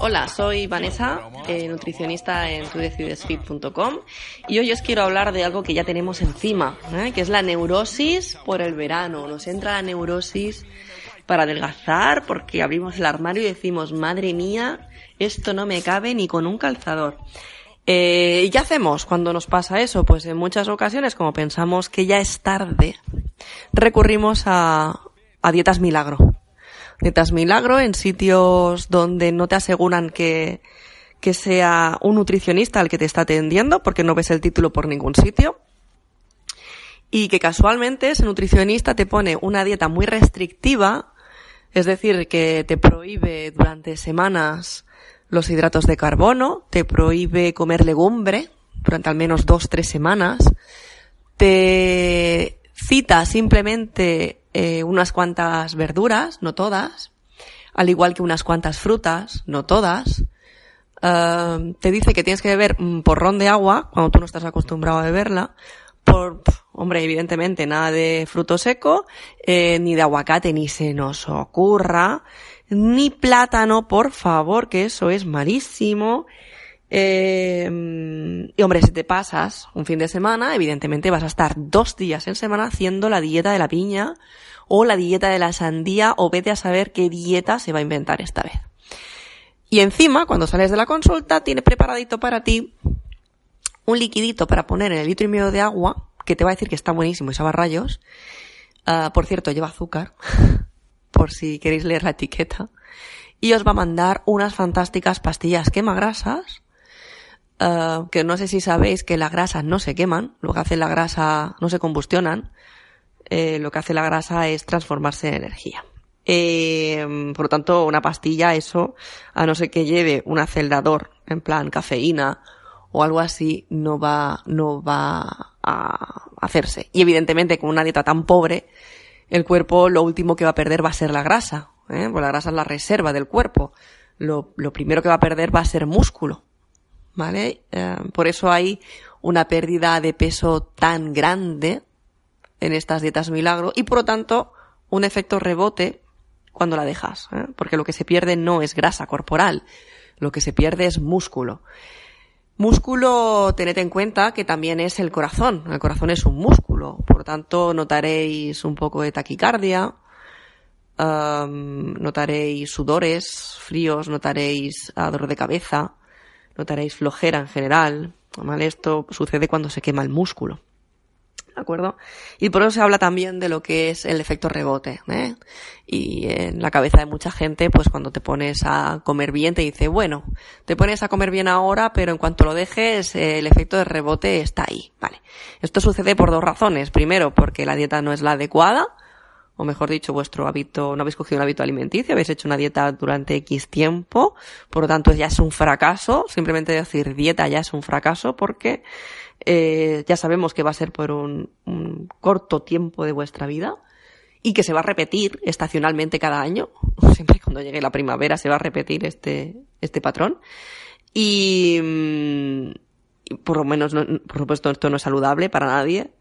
Hola, soy Vanessa, eh, nutricionista en tudeciudesfit.com y hoy os quiero hablar de algo que ya tenemos encima, ¿eh? que es la neurosis por el verano. Nos entra la neurosis para adelgazar porque abrimos el armario y decimos, madre mía, esto no me cabe ni con un calzador. Eh, ¿Y qué hacemos cuando nos pasa eso? Pues en muchas ocasiones, como pensamos que ya es tarde, recurrimos a, a dietas milagro. Dietas milagro en sitios donde no te aseguran que, que sea un nutricionista el que te está atendiendo, porque no ves el título por ningún sitio. Y que casualmente ese nutricionista te pone una dieta muy restrictiva, es decir, que te prohíbe durante semanas los hidratos de carbono, te prohíbe comer legumbre durante al menos dos, tres semanas, te cita simplemente eh, unas cuantas verduras, no todas, al igual que unas cuantas frutas, no todas. Uh, te dice que tienes que beber un porrón de agua cuando tú no estás acostumbrado a beberla. Por, hombre, evidentemente nada de fruto seco, eh, ni de aguacate, ni se nos ocurra, ni plátano, por favor, que eso es malísimo. Eh, y hombre, si te pasas un fin de semana, evidentemente vas a estar dos días en semana haciendo la dieta de la piña o la dieta de la sandía o vete a saber qué dieta se va a inventar esta vez. Y encima, cuando sales de la consulta, tiene preparadito para ti un liquidito para poner en el litro y medio de agua, que te va a decir que está buenísimo y sabe rayos. Uh, por cierto, lleva azúcar, por si queréis leer la etiqueta. Y os va a mandar unas fantásticas pastillas quemagrasas, uh, que no sé si sabéis que las grasas no se queman, lo que hace la grasa no se combustionan, eh, lo que hace la grasa es transformarse en energía. Eh, por lo tanto, una pastilla, eso, a no ser que lleve un acelerador, en plan cafeína o algo así, no va, no va a hacerse. Y evidentemente, con una dieta tan pobre, el cuerpo lo último que va a perder va a ser la grasa, ¿eh? Pues la grasa es la reserva del cuerpo. Lo primero que va a perder va a ser músculo, ¿vale? Eh, por eso hay una pérdida de peso tan grande en estas dietas milagro y por lo tanto un efecto rebote cuando la dejas, ¿eh? porque lo que se pierde no es grasa corporal, lo que se pierde es músculo. Músculo, tened en cuenta que también es el corazón. El corazón es un músculo, por lo tanto notaréis un poco de taquicardia, um, notaréis sudores fríos, notaréis dolor de cabeza, notaréis flojera en general. ¿vale? Esto sucede cuando se quema el músculo. ¿De acuerdo? Y por eso se habla también de lo que es el efecto rebote, ¿eh? Y en la cabeza de mucha gente, pues cuando te pones a comer bien, te dice, bueno, te pones a comer bien ahora, pero en cuanto lo dejes, el efecto de rebote está ahí, ¿vale? Esto sucede por dos razones. Primero, porque la dieta no es la adecuada, o mejor dicho, vuestro hábito, no habéis cogido un hábito alimenticio, habéis hecho una dieta durante X tiempo, por lo tanto ya es un fracaso, simplemente decir dieta ya es un fracaso porque eh, ya sabemos que va a ser por un, un, corto tiempo de vuestra vida y que se va a repetir estacionalmente cada año. Siempre cuando llegue la primavera se va a repetir este, este patrón. Y, y por lo menos, no, por supuesto, esto no es saludable para nadie.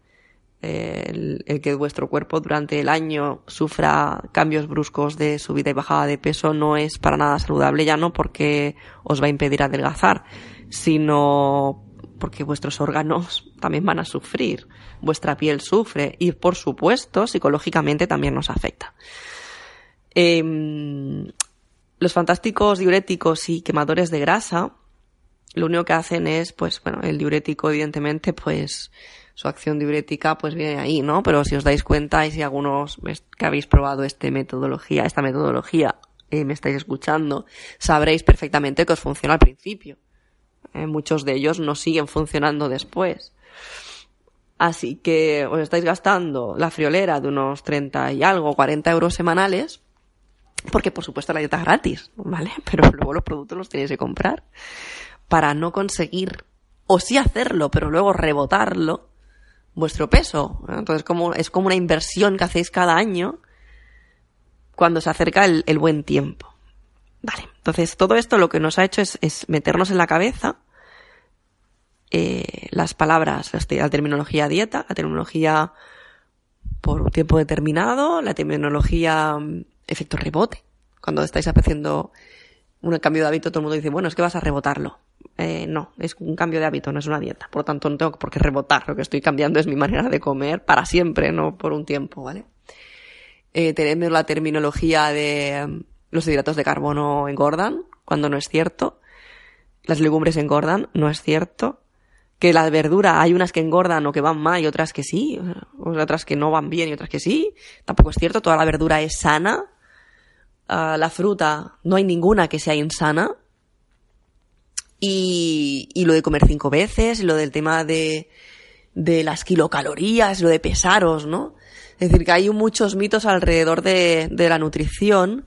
El, que vuestro cuerpo durante el año sufra cambios bruscos de subida y bajada de peso no es para nada saludable, ya no porque os va a impedir adelgazar, sino porque vuestros órganos también van a sufrir, vuestra piel sufre y por supuesto psicológicamente también nos afecta. Eh, los fantásticos diuréticos y quemadores de grasa lo único que hacen es, pues, bueno, el diurético evidentemente, pues, su acción diurética pues viene ahí, ¿no? Pero si os dais cuenta y si algunos que habéis probado este metodología, esta metodología, me estáis escuchando, sabréis perfectamente que os funciona al principio ¿eh? Muchos de ellos no siguen funcionando después. Así que os estáis gastando la friolera de unos 30 y algo, 40 euros semanales, porque por supuesto la dieta es gratis, ¿vale? Pero luego los productos los tenéis que comprar para no conseguir, o sí hacerlo, pero luego rebotarlo, vuestro peso. Entonces como, es como una inversión que hacéis cada año cuando se acerca el, buen tiempo. Vale, entonces todo esto lo que nos ha hecho es, meternos en la cabeza eh, las palabras, la terminología dieta, la terminología por un tiempo determinado, la terminología mm, efecto rebote. Cuando estáis apreciando un cambio de hábito, todo el mundo dice, bueno, es que vas a rebotarlo. Eh, no, es un cambio de hábito, no es una dieta. Por lo tanto, no tengo por qué rebotar. Lo que estoy cambiando es mi manera de comer para siempre, no por un tiempo, ¿vale? Eh, tenemos la terminología de mm, los hidratos de carbono engordan, cuando no es cierto. Las legumbres engordan, no es cierto que la verdura hay unas que engordan o que van mal y otras que sí, otras que no van bien y otras que sí. Tampoco es cierto, toda la verdura es sana. Uh, la fruta, no hay ninguna que sea insana. Y, y lo de comer cinco veces, lo del tema de, de las kilocalorías, lo de pesaros, ¿no? Es decir, que hay muchos mitos alrededor de, de la nutrición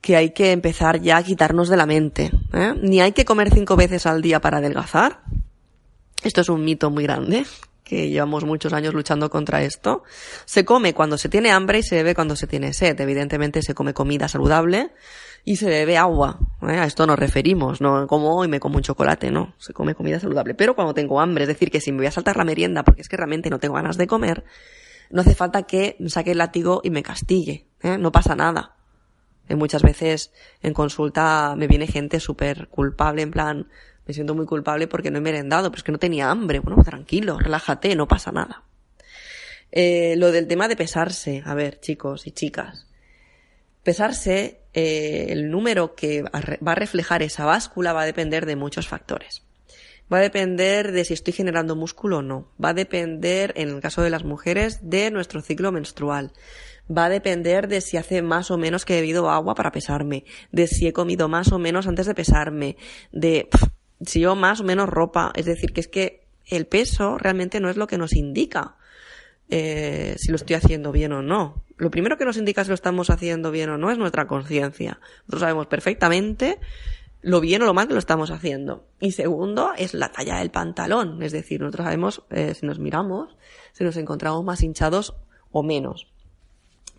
que hay que empezar ya a quitarnos de la mente. ¿eh? Ni hay que comer cinco veces al día para adelgazar, esto es un mito muy grande, que llevamos muchos años luchando contra esto. Se come cuando se tiene hambre y se bebe cuando se tiene sed. Evidentemente se come comida saludable y se bebe agua. ¿eh? A esto nos referimos, no como hoy me como un chocolate, no. Se come comida saludable. Pero cuando tengo hambre, es decir, que si me voy a saltar la merienda porque es que realmente no tengo ganas de comer, no hace falta que saque el látigo y me castigue. ¿eh? No pasa nada. Eh, muchas veces en consulta me viene gente súper culpable, en plan, me siento muy culpable porque no he merendado, pero es que no tenía hambre. Bueno, tranquilo, relájate, no pasa nada. Eh, lo del tema de pesarse, a ver, chicos y chicas. Pesarse, eh, el número que va a reflejar esa báscula va a depender de muchos factores. Va a depender de si estoy generando músculo o no. Va a depender, en el caso de las mujeres, de nuestro ciclo menstrual. Va a depender de si hace más o menos que he bebido agua para pesarme, de si he comido más o menos antes de pesarme, de si yo más o menos ropa. Es decir, que es que el peso realmente no es lo que nos indica eh, si lo estoy haciendo bien o no. Lo primero que nos indica si lo estamos haciendo bien o no es nuestra conciencia. Nosotros sabemos perfectamente lo bien o lo mal que lo estamos haciendo. Y segundo es la talla del pantalón. Es decir, nosotros sabemos eh, si nos miramos, si nos encontramos más hinchados o menos.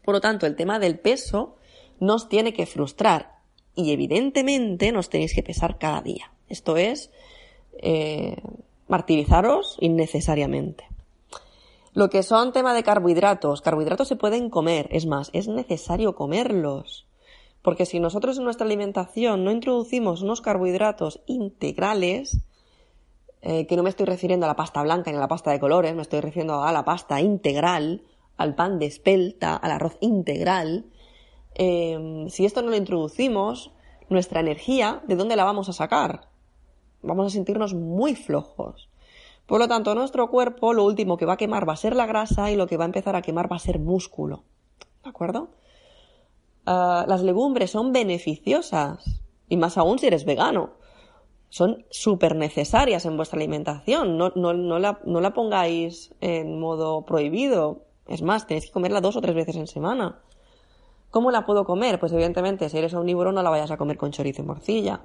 Por lo tanto, el tema del peso nos tiene que frustrar. Y evidentemente nos tenéis que pesar cada día. Esto es eh, martirizaros innecesariamente. Lo que son tema de carbohidratos, carbohidratos se pueden comer, es más, es necesario comerlos. Porque si nosotros en nuestra alimentación no introducimos unos carbohidratos integrales, eh, que no me estoy refiriendo a la pasta blanca ni a la pasta de colores, me estoy refiriendo a la pasta integral, al pan de espelta, al arroz integral, eh, si esto no lo introducimos, nuestra energía, ¿de dónde la vamos a sacar? vamos a sentirnos muy flojos. Por lo tanto, nuestro cuerpo lo último que va a quemar va a ser la grasa y lo que va a empezar a quemar va a ser músculo. ¿De acuerdo? Ah, las legumbres son beneficiosas, y más aún si eres vegano. Son súper necesarias en vuestra alimentación. No, no, no, la, no la pongáis en modo prohibido. Es más, tenéis que comerla dos o tres veces en semana. ¿Cómo la puedo comer? Pues evidentemente, si eres omnívoro, no la vayas a comer con chorizo y morcilla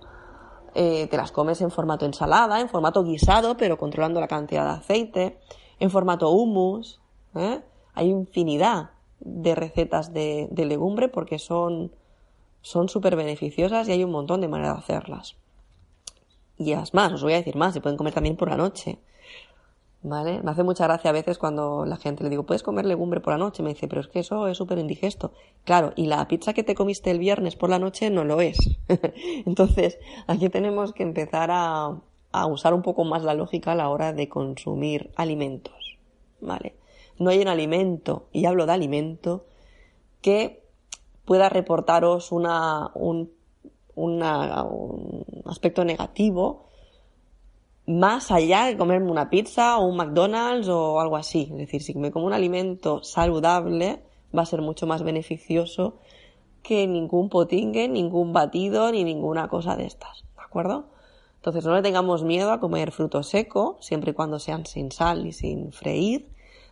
eh, te las comes en formato ensalada, en formato guisado, pero controlando la cantidad de aceite, en formato hummus. ¿eh? Hay infinidad de recetas de, de legumbre porque son son súper beneficiosas y hay un montón de maneras de hacerlas. Y es más, os voy a decir más, se pueden comer también por la noche. ¿Vale? Me hace mucha gracia a veces cuando la gente le digo, ¿puedes comer legumbre por la noche? Me dice, pero es que eso es súper indigesto. Claro, y la pizza que te comiste el viernes por la noche no lo es. Entonces, aquí tenemos que empezar a, a usar un poco más la lógica a la hora de consumir alimentos. ¿Vale? No hay un alimento, y hablo de alimento, que pueda reportaros una, un, una, un aspecto negativo más allá de comerme una pizza o un McDonald's o algo así. Es decir, si me como un alimento saludable, va a ser mucho más beneficioso que ningún potingue, ningún batido ni ninguna cosa de estas. ¿De acuerdo? Entonces no le tengamos miedo a comer fruto seco, siempre y cuando sean sin sal y sin freír.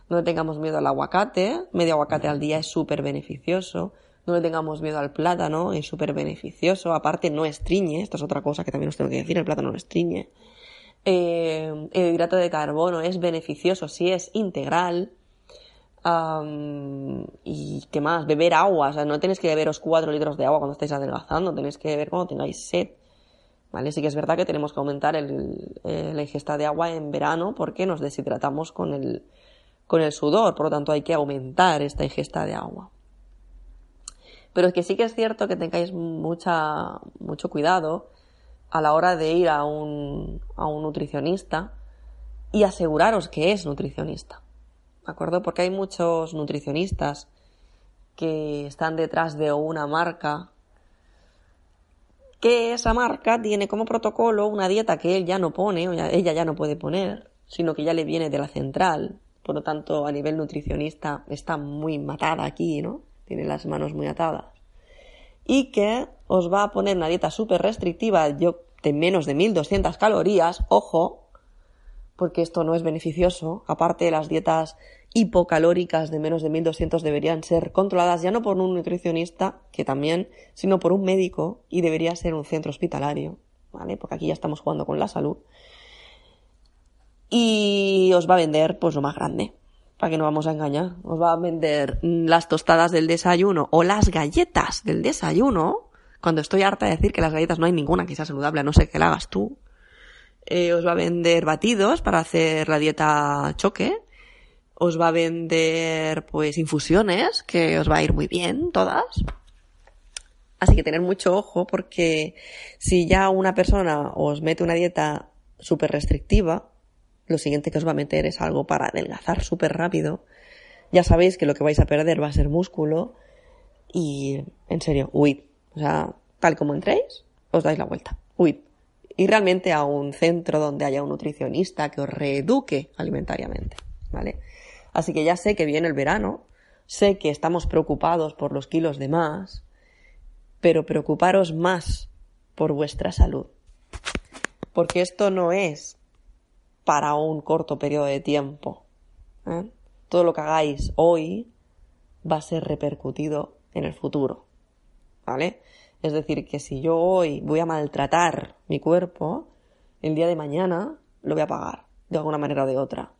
No le tengamos miedo al aguacate, medio aguacate al día es súper beneficioso. No le tengamos miedo al plátano, es súper beneficioso. Aparte no estriñe, esto es otra cosa que también os tengo que decir, el plátano no estriñe. Eh, el hidrato de carbono es beneficioso si es integral. Y qué más, beber agua, o sea, no tenéis que beberos 4 litros de agua cuando estáis adelgazando, tenéis que beber cuando tengáis sed. ¿Vale? Sí que es verdad que tenemos que aumentar eh, la ingesta de agua en verano porque nos deshidratamos con el, con el sudor, por lo tanto hay que aumentar esta ingesta de agua. Pero es que sí que es cierto que tengáis mucha, mucho cuidado a la hora de ir a un, a un nutricionista y aseguraros que es nutricionista. ¿De acuerdo? Porque hay muchos nutricionistas que están detrás de una marca que esa marca tiene como protocolo una dieta que él ya no pone, o ella ya no puede poner, sino que ya le viene de la central. Por lo tanto, a nivel nutricionista está muy matada aquí, ¿no? Tiene las manos muy atadas. Y que os va a poner una dieta súper restrictiva yo, de menos de 1200 calorías, ojo, porque esto no es beneficioso. Aparte, las dietas hipocalóricas de menos de 1200 deberían ser controladas ya no por un nutricionista, que también, sino por un médico y debería ser un centro hospitalario, ¿vale? Porque aquí ya estamos jugando con la salud. Y os va a vender, pues, lo más grande, para que no vamos a engañar. Os va a vender las tostadas del desayuno o las galletas del desayuno, cuando estoy harta de decir que las galletas no hay ninguna que sea saludable, a no ser que la hagas tú eh, os va a vender batidos para hacer la dieta choque, os va a vender pues infusiones, que os va a ir muy bien todas. Así que tener mucho ojo porque si ya una persona os mete una dieta súper restrictiva, lo siguiente que os va a meter es algo para adelgazar súper rápido. Ya sabéis que lo que vais a perder va a ser músculo y en serio, huid. O sea, tal como entréis, os dais la vuelta. Huid. Y realmente a un centro donde haya un nutricionista que os reeduque alimentariamente. ¿Vale? Así que ya sé que viene el verano, sé que estamos preocupados por los kilos de más, pero preocuparos más por vuestra salud. Porque esto no es para un corto periodo de tiempo. ¿eh? Todo lo que hagáis hoy va a ser repercutido en el futuro. ¿Vale? Es decir, que si yo hoy voy a maltratar mi cuerpo, el día de mañana lo voy a pagar, de alguna manera o de otra.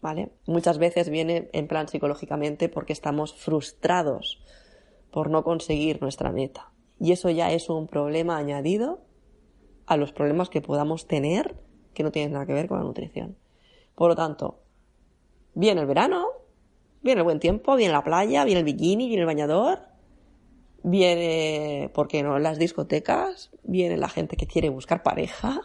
¿Vale? Muchas veces viene en plan psicológicamente porque estamos frustrados por no conseguir nuestra meta. Y eso ya es un problema añadido a los problemas que podamos tener que no tienen nada que ver con la nutrición. Por lo tanto, viene el verano, viene el buen tiempo, viene la playa, viene el bikini, viene el bañador, viene, ¿por qué no?, las discotecas, viene la gente que quiere buscar pareja.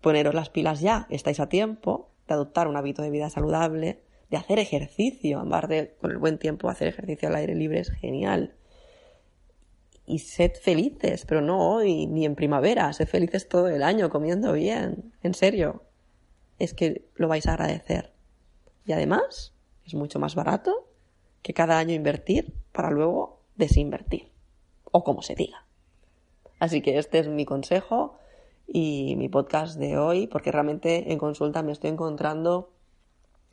Poneros las pilas ya, estáis a tiempo de adoptar un hábito de vida saludable, de hacer ejercicio, en con el buen tiempo hacer ejercicio al aire libre es genial. Y sed felices, pero no hoy ni en primavera, sed felices todo el año comiendo bien, en serio. Es que lo vais a agradecer. Y además, es mucho más barato que cada año invertir para luego desinvertir. O como se diga. Así que este es mi consejo y mi podcast de hoy, porque realmente en consulta me estoy encontrando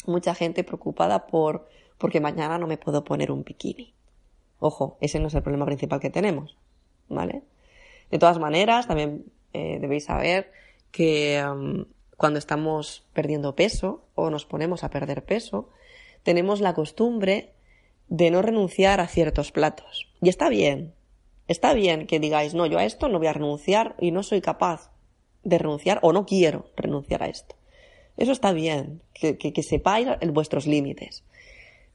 mucha gente preocupada por porque mañana no me puedo poner un bikini. Ojo, ese no es el problema principal que tenemos, ¿vale? De todas maneras, también eh, debéis saber que um, cuando estamos perdiendo peso o nos ponemos a perder peso, tenemos la costumbre de no renunciar a ciertos platos. Y está bien, está bien que digáis, no, yo a esto no voy a renunciar y no soy capaz de renunciar o no quiero renunciar a esto. Eso está bien, que, que, que sepáis vuestros límites.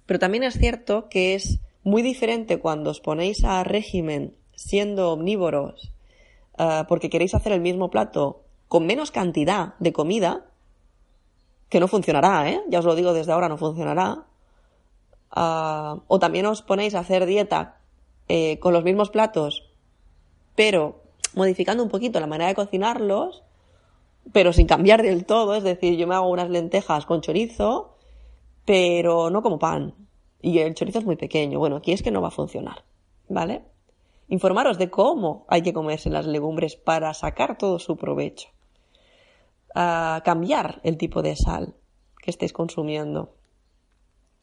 Pero también es cierto que es muy diferente cuando os ponéis a régimen siendo omnívoros ah, porque queréis hacer el mismo plato con menos cantidad de comida, que no funcionará, ¿eh? Ya os lo digo desde ahora, no funcionará. Ah, o también os ponéis a hacer dieta eh, con los mismos platos, pero modificando un poquito la manera de cocinarlos, pero sin cambiar del todo. Es decir, yo me hago unas lentejas con chorizo, pero no como pan. Y el chorizo es muy pequeño. Bueno, aquí es que no va a funcionar, ¿vale? Informaros de cómo hay que comerse las legumbres para sacar todo su provecho. A cambiar el tipo de sal que estéis consumiendo.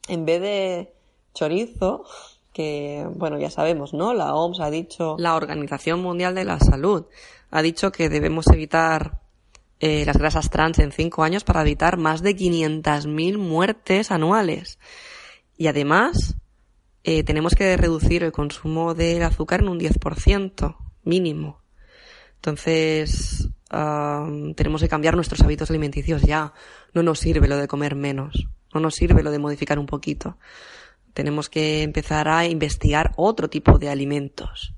En vez de chorizo, que, bueno, ya sabemos, ¿no? La OMS ha dicho, la Organización Mundial de la Salud ha dicho que debemos evitar eh, las grasas trans en cinco años para evitar más de 500.000 muertes anuales. Y además, eh, tenemos que reducir el consumo del azúcar en un 10% mínimo. Entonces, tenemos que cambiar nuestros hábitos alimenticios ya. No nos sirve lo de comer menos. No nos sirve lo de modificar un poquito. Tenemos que empezar a investigar otro tipo de alimentos.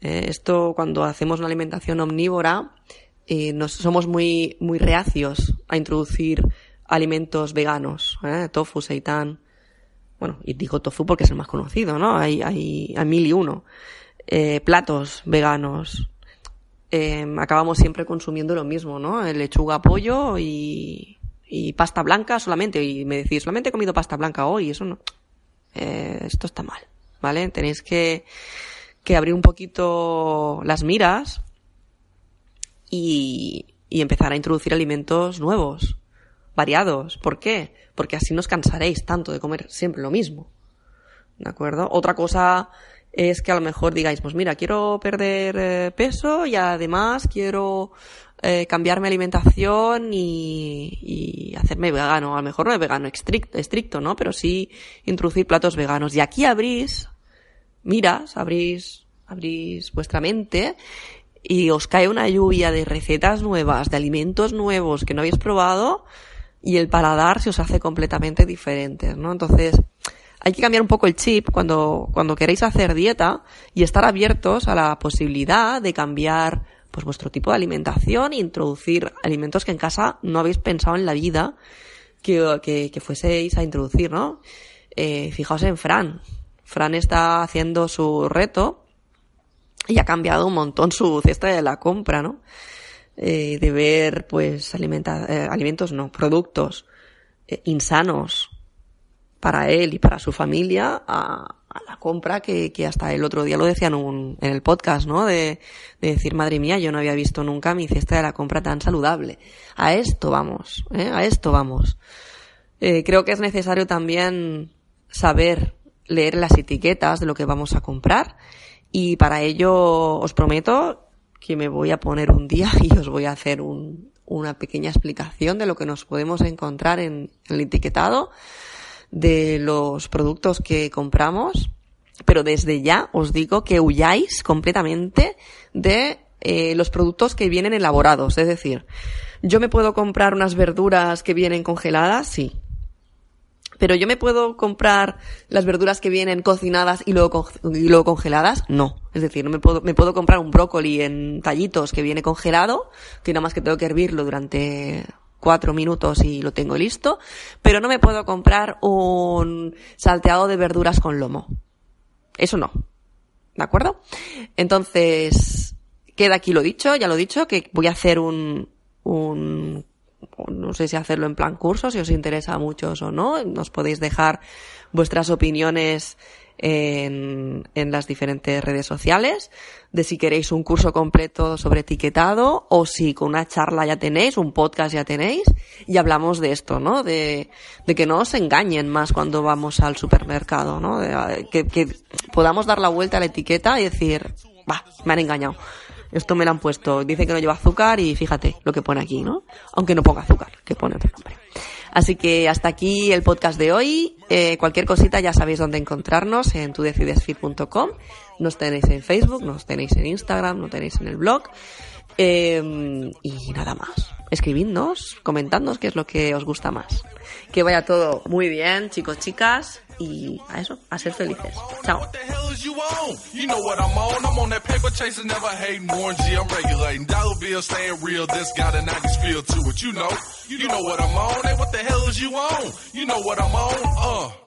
Eh, esto cuando hacemos una alimentación omnívora, eh, nos, somos muy, muy reacios a introducir alimentos veganos, ¿eh? tofu, seitan. Bueno, y digo tofu porque es el más conocido, ¿no? Hay, hay, hay mil y uno. Platos veganos. Acabamos siempre consumiendo lo mismo, ¿no? Lechuga, pollo y, y pasta blanca solamente. Y me decís, solamente he comido pasta blanca hoy, eso no. Eh, esto está mal, ¿vale? Tenéis que, que abrir un poquito las miras y, y empezar a introducir alimentos nuevos, variados. ¿Por qué? Porque así no os cansaréis tanto de comer siempre lo mismo. ¿De acuerdo? Otra cosa es que a lo mejor digáis, pues mira, quiero perder eh, peso y además quiero eh, cambiar mi alimentación y, y, hacerme vegano. A lo mejor no es vegano estricto, estricto, ¿no? Pero sí introducir platos veganos. Y aquí abrís, miras, abrís, abrís vuestra mente y os cae una lluvia de recetas nuevas, de alimentos nuevos que no habéis probado y el paladar se os hace completamente diferente, ¿no? Entonces, hay que cambiar un poco el chip cuando, cuando queréis hacer dieta y estar abiertos a la posibilidad de cambiar pues vuestro tipo de alimentación introducir alimentos que en casa no habéis pensado en la vida que, que, que fueseis a introducir, ¿no? Eh, fijaos en Fran. Fran está haciendo su reto y ha cambiado un montón su cesta de la compra, ¿no? Eh, de ver, pues, alimenta eh, alimentos, no, productos eh, insanos para él y para su familia a, a la compra que, que, hasta el otro día lo decían en, en el podcast, ¿no? De, de, decir, madre mía, yo no había visto nunca mi cesta de la compra tan saludable. A esto vamos, ¿eh? A esto vamos. Eh, creo que es necesario también saber leer las etiquetas de lo que vamos a comprar y para ello os prometo que me voy a poner un día y os voy a hacer un, una pequeña explicación de lo que nos podemos encontrar en, en el etiquetado de los productos que compramos. Pero desde ya os digo que huyáis completamente de eh, los productos que vienen elaborados. Es decir, yo me puedo comprar unas verduras que vienen congeladas, sí. Pero yo me puedo comprar las verduras que vienen cocinadas y luego, y luego congeladas, no. Es decir, no me puedo, me puedo comprar un brócoli en tallitos que viene congelado, que nada más que tengo que hervirlo durante cuatro minutos y lo tengo listo, pero no me puedo comprar un salteado de verduras con lomo. Eso no. ¿De acuerdo? Entonces, queda aquí lo dicho, ya lo he dicho, que voy a hacer un, un no sé si hacerlo en plan curso, si os interesa mucho o no. Nos podéis dejar vuestras opiniones en, en, las diferentes redes sociales, de si queréis un curso completo sobre etiquetado o si con una charla ya tenéis, un podcast ya tenéis, y hablamos de esto, ¿no? De, de que no os engañen más cuando vamos al supermercado, ¿no? De, que, podamos dar la vuelta a la etiqueta y decir, va, me han engañado. Esto me lo han puesto. Dice que no lleva azúcar y fíjate lo que pone aquí, ¿no? Aunque no ponga azúcar, que pone otro nombre. Así que hasta aquí el podcast de hoy. Eh, cualquier cosita ya sabéis dónde encontrarnos en tudecidesfit.com. Nos tenéis en Facebook, nos tenéis en Instagram, nos tenéis en el blog. Eh, y nada más. Escribidnos, comentadnos qué es lo que os gusta más. Que vaya todo muy bien, chicos, chicas. Y a eso, a ser felices. Chao. You on? You know what I'm on. I'm on that paper chasing, never hating. Warren G, I'm regulating. Dollar bill staying real. This got the 90s feel to it. You know, you know what I'm on. Hey, what the hell is you on? You know what I'm on. Uh.